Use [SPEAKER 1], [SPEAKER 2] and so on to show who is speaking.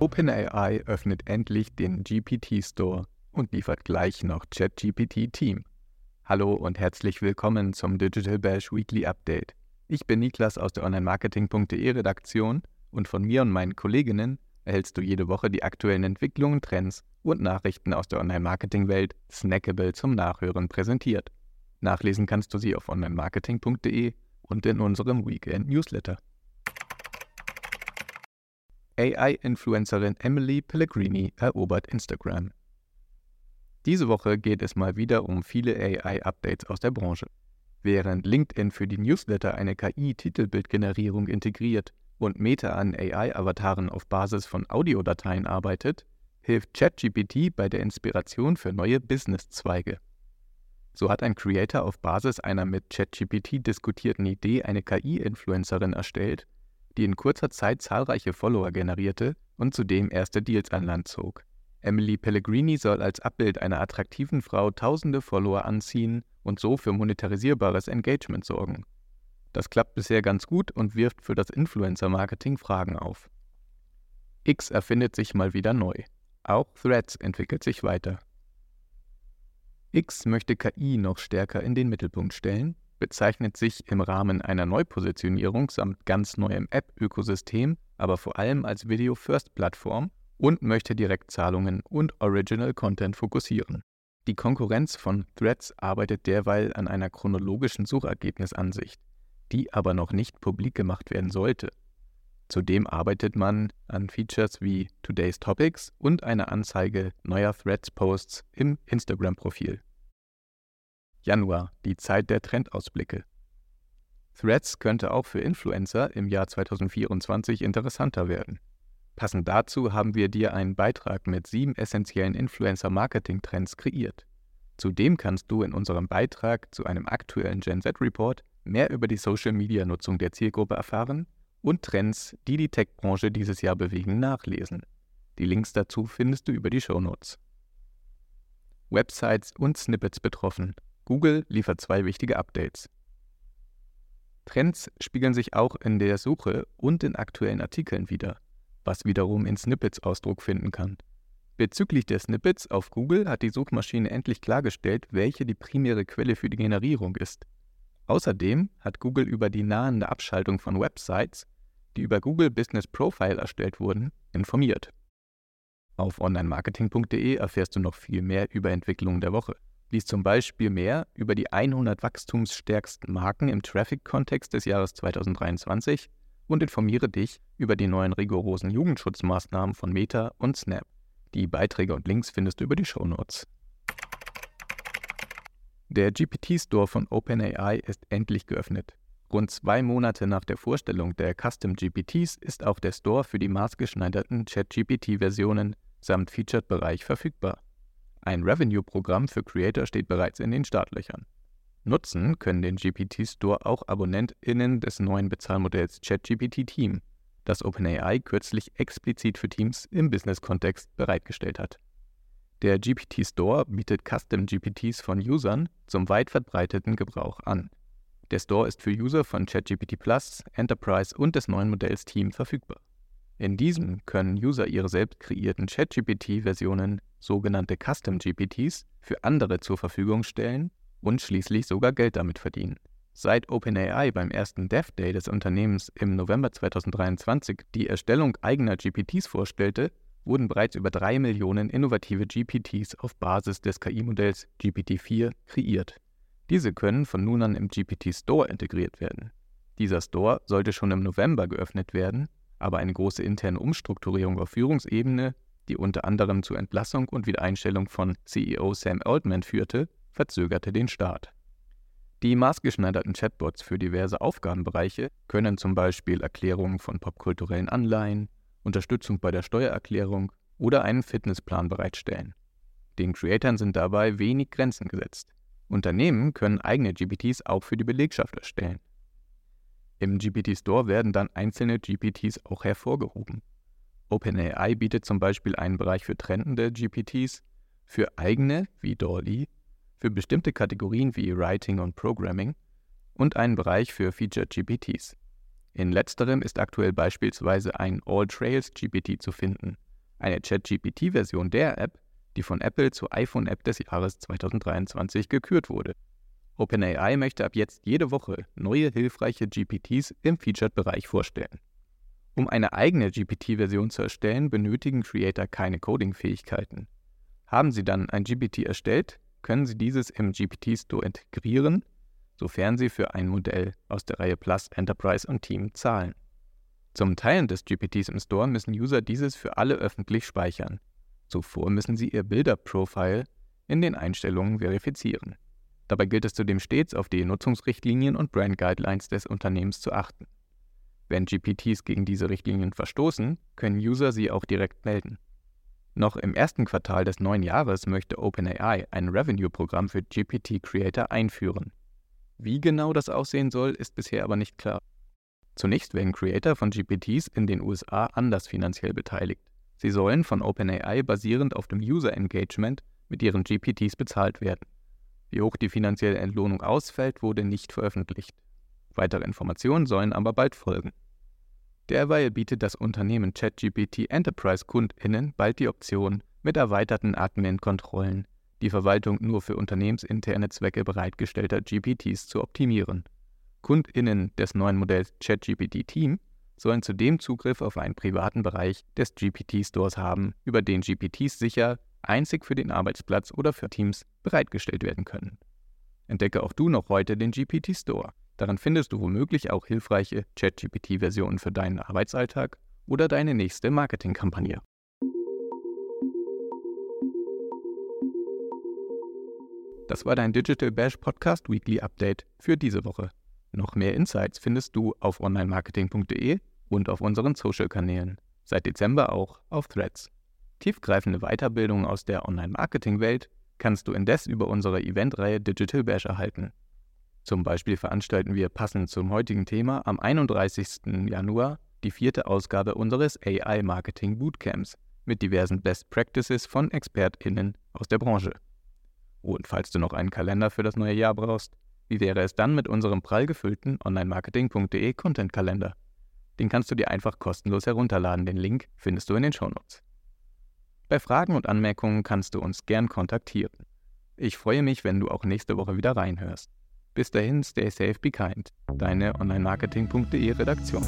[SPEAKER 1] OpenAI öffnet endlich den GPT Store und liefert gleich noch ChatGPT Team. Hallo und herzlich willkommen zum Digital Bash Weekly Update. Ich bin Niklas aus der Online-Marketing.de Redaktion und von mir und meinen Kolleginnen erhältst du jede Woche die aktuellen Entwicklungen, Trends und Nachrichten aus der Online-Marketing-Welt snackable zum Nachhören präsentiert. Nachlesen kannst du sie auf online-marketing.de und in unserem Weekend Newsletter. AI-Influencerin Emily Pellegrini erobert Instagram. Diese Woche geht es mal wieder um viele AI-Updates aus der Branche. Während LinkedIn für die Newsletter eine KI-Titelbildgenerierung integriert und Meta an AI-Avataren auf Basis von Audiodateien arbeitet, hilft ChatGPT bei der Inspiration für neue Businesszweige. So hat ein Creator auf Basis einer mit ChatGPT diskutierten Idee eine KI-Influencerin erstellt, die in kurzer Zeit zahlreiche Follower generierte und zudem erste Deals an Land zog. Emily Pellegrini soll als Abbild einer attraktiven Frau tausende Follower anziehen und so für monetarisierbares Engagement sorgen. Das klappt bisher ganz gut und wirft für das Influencer-Marketing Fragen auf. X erfindet sich mal wieder neu. Auch Threads entwickelt sich weiter. X möchte KI noch stärker in den Mittelpunkt stellen bezeichnet sich im Rahmen einer Neupositionierung samt ganz neuem App-Ökosystem aber vor allem als Video-First-Plattform und möchte Direktzahlungen und Original Content fokussieren. Die Konkurrenz von Threads arbeitet derweil an einer chronologischen Suchergebnisansicht, die aber noch nicht publik gemacht werden sollte. Zudem arbeitet man an Features wie Today's Topics und einer Anzeige neuer Threads-Posts im Instagram-Profil. Januar, die Zeit der Trendausblicke. Threads könnte auch für Influencer im Jahr 2024 interessanter werden. Passend dazu haben wir dir einen Beitrag mit sieben essentiellen Influencer-Marketing-Trends kreiert. Zudem kannst du in unserem Beitrag zu einem aktuellen Gen Z-Report mehr über die Social-Media-Nutzung der Zielgruppe erfahren und Trends, die die Tech-Branche dieses Jahr bewegen, nachlesen. Die Links dazu findest du über die Shownotes. Websites und Snippets betroffen. Google liefert zwei wichtige Updates. Trends spiegeln sich auch in der Suche und in aktuellen Artikeln wider, was wiederum in Snippets Ausdruck finden kann. Bezüglich der Snippets auf Google hat die Suchmaschine endlich klargestellt, welche die primäre Quelle für die Generierung ist. Außerdem hat Google über die nahende Abschaltung von Websites, die über Google Business Profile erstellt wurden, informiert. Auf onlinemarketing.de erfährst du noch viel mehr über Entwicklungen der Woche. Lies zum Beispiel mehr über die 100 wachstumsstärksten Marken im Traffic-Kontext des Jahres 2023 und informiere dich über die neuen rigorosen Jugendschutzmaßnahmen von Meta und Snap. Die Beiträge und Links findest du über die Shownotes. Der GPT-Store von OpenAI ist endlich geöffnet. Rund zwei Monate nach der Vorstellung der Custom GPTs ist auch der Store für die maßgeschneiderten ChatGPT-Versionen samt Featured-Bereich verfügbar. Ein Revenue-Programm für Creator steht bereits in den Startlöchern. Nutzen können den GPT-Store auch AbonnentInnen des neuen Bezahlmodells ChatGPT Team, das OpenAI kürzlich explizit für Teams im Business-Kontext bereitgestellt hat. Der GPT-Store bietet Custom-GPTs von Usern zum weit verbreiteten Gebrauch an. Der Store ist für User von ChatGPT Plus, Enterprise und des neuen Modells Team verfügbar. In diesem können User ihre selbst kreierten ChatGPT-Versionen sogenannte Custom GPTs, für andere zur Verfügung stellen und schließlich sogar Geld damit verdienen. Seit OpenAI beim ersten Dev Day des Unternehmens im November 2023 die Erstellung eigener GPTs vorstellte, wurden bereits über drei Millionen innovative GPTs auf Basis des KI-Modells GPT-4 kreiert. Diese können von nun an im GPT Store integriert werden. Dieser Store sollte schon im November geöffnet werden, aber eine große interne Umstrukturierung auf Führungsebene die unter anderem zur Entlassung und Wiedereinstellung von CEO Sam Altman führte, verzögerte den Start. Die maßgeschneiderten Chatbots für diverse Aufgabenbereiche können zum Beispiel Erklärungen von popkulturellen Anleihen, Unterstützung bei der Steuererklärung oder einen Fitnessplan bereitstellen. Den Creatoren sind dabei wenig Grenzen gesetzt. Unternehmen können eigene GPTs auch für die Belegschaft erstellen. Im GPT Store werden dann einzelne GPTs auch hervorgehoben. OpenAI bietet zum Beispiel einen Bereich für trendende GPTs, für eigene wie Dolly, für bestimmte Kategorien wie Writing und Programming und einen Bereich für Featured GPTs. In letzterem ist aktuell beispielsweise ein All Trails GPT zu finden, eine ChatGPT-Version der App, die von Apple zur iPhone-App des Jahres 2023 gekürt wurde. OpenAI möchte ab jetzt jede Woche neue hilfreiche GPTs im Featured-Bereich vorstellen. Um eine eigene GPT-Version zu erstellen, benötigen Creator keine Coding-Fähigkeiten. Haben Sie dann ein GPT erstellt, können Sie dieses im GPT-Store integrieren, sofern Sie für ein Modell aus der Reihe Plus, Enterprise und Team zahlen. Zum Teilen des GPTs im Store müssen User dieses für alle öffentlich speichern. Zuvor müssen sie ihr Bilder-Profile in den Einstellungen verifizieren. Dabei gilt es zudem stets auf die Nutzungsrichtlinien und Brand Guidelines des Unternehmens zu achten. Wenn GPTs gegen diese Richtlinien verstoßen, können User sie auch direkt melden. Noch im ersten Quartal des neuen Jahres möchte OpenAI ein Revenue-Programm für GPT-Creator einführen. Wie genau das aussehen soll, ist bisher aber nicht klar. Zunächst werden Creator von GPTs in den USA anders finanziell beteiligt. Sie sollen von OpenAI basierend auf dem User Engagement mit ihren GPTs bezahlt werden. Wie hoch die finanzielle Entlohnung ausfällt, wurde nicht veröffentlicht. Weitere Informationen sollen aber bald folgen. Derweil bietet das Unternehmen ChatGPT Enterprise KundInnen bald die Option, mit erweiterten Admin-Kontrollen die Verwaltung nur für unternehmensinterne Zwecke bereitgestellter GPTs zu optimieren. KundInnen des neuen Modells ChatGPT Team sollen zudem Zugriff auf einen privaten Bereich des GPT-Stores haben, über den GPTs sicher einzig für den Arbeitsplatz oder für Teams bereitgestellt werden können. Entdecke auch du noch heute den GPT Store. Darin findest du womöglich auch hilfreiche ChatGPT-Versionen für deinen Arbeitsalltag oder deine nächste Marketingkampagne. Das war dein Digital Bash Podcast Weekly Update für diese Woche. Noch mehr Insights findest du auf onlinemarketing.de und auf unseren Social-Kanälen. Seit Dezember auch auf Threads. Tiefgreifende Weiterbildungen aus der Online-Marketing-Welt kannst du indes über unsere Eventreihe Digital Bash erhalten. Zum Beispiel veranstalten wir passend zum heutigen Thema am 31. Januar die vierte Ausgabe unseres AI Marketing Bootcamps mit diversen Best Practices von ExpertInnen aus der Branche. Und falls du noch einen Kalender für das neue Jahr brauchst, wie wäre es dann mit unserem prall gefüllten onlinemarketing.de Content-Kalender? Den kannst du dir einfach kostenlos herunterladen. Den Link findest du in den Shownotes. Bei Fragen und Anmerkungen kannst du uns gern kontaktieren. Ich freue mich, wenn du auch nächste Woche wieder reinhörst. Bis dahin, stay safe, be kind. Deine onlinemarketing.de Redaktion.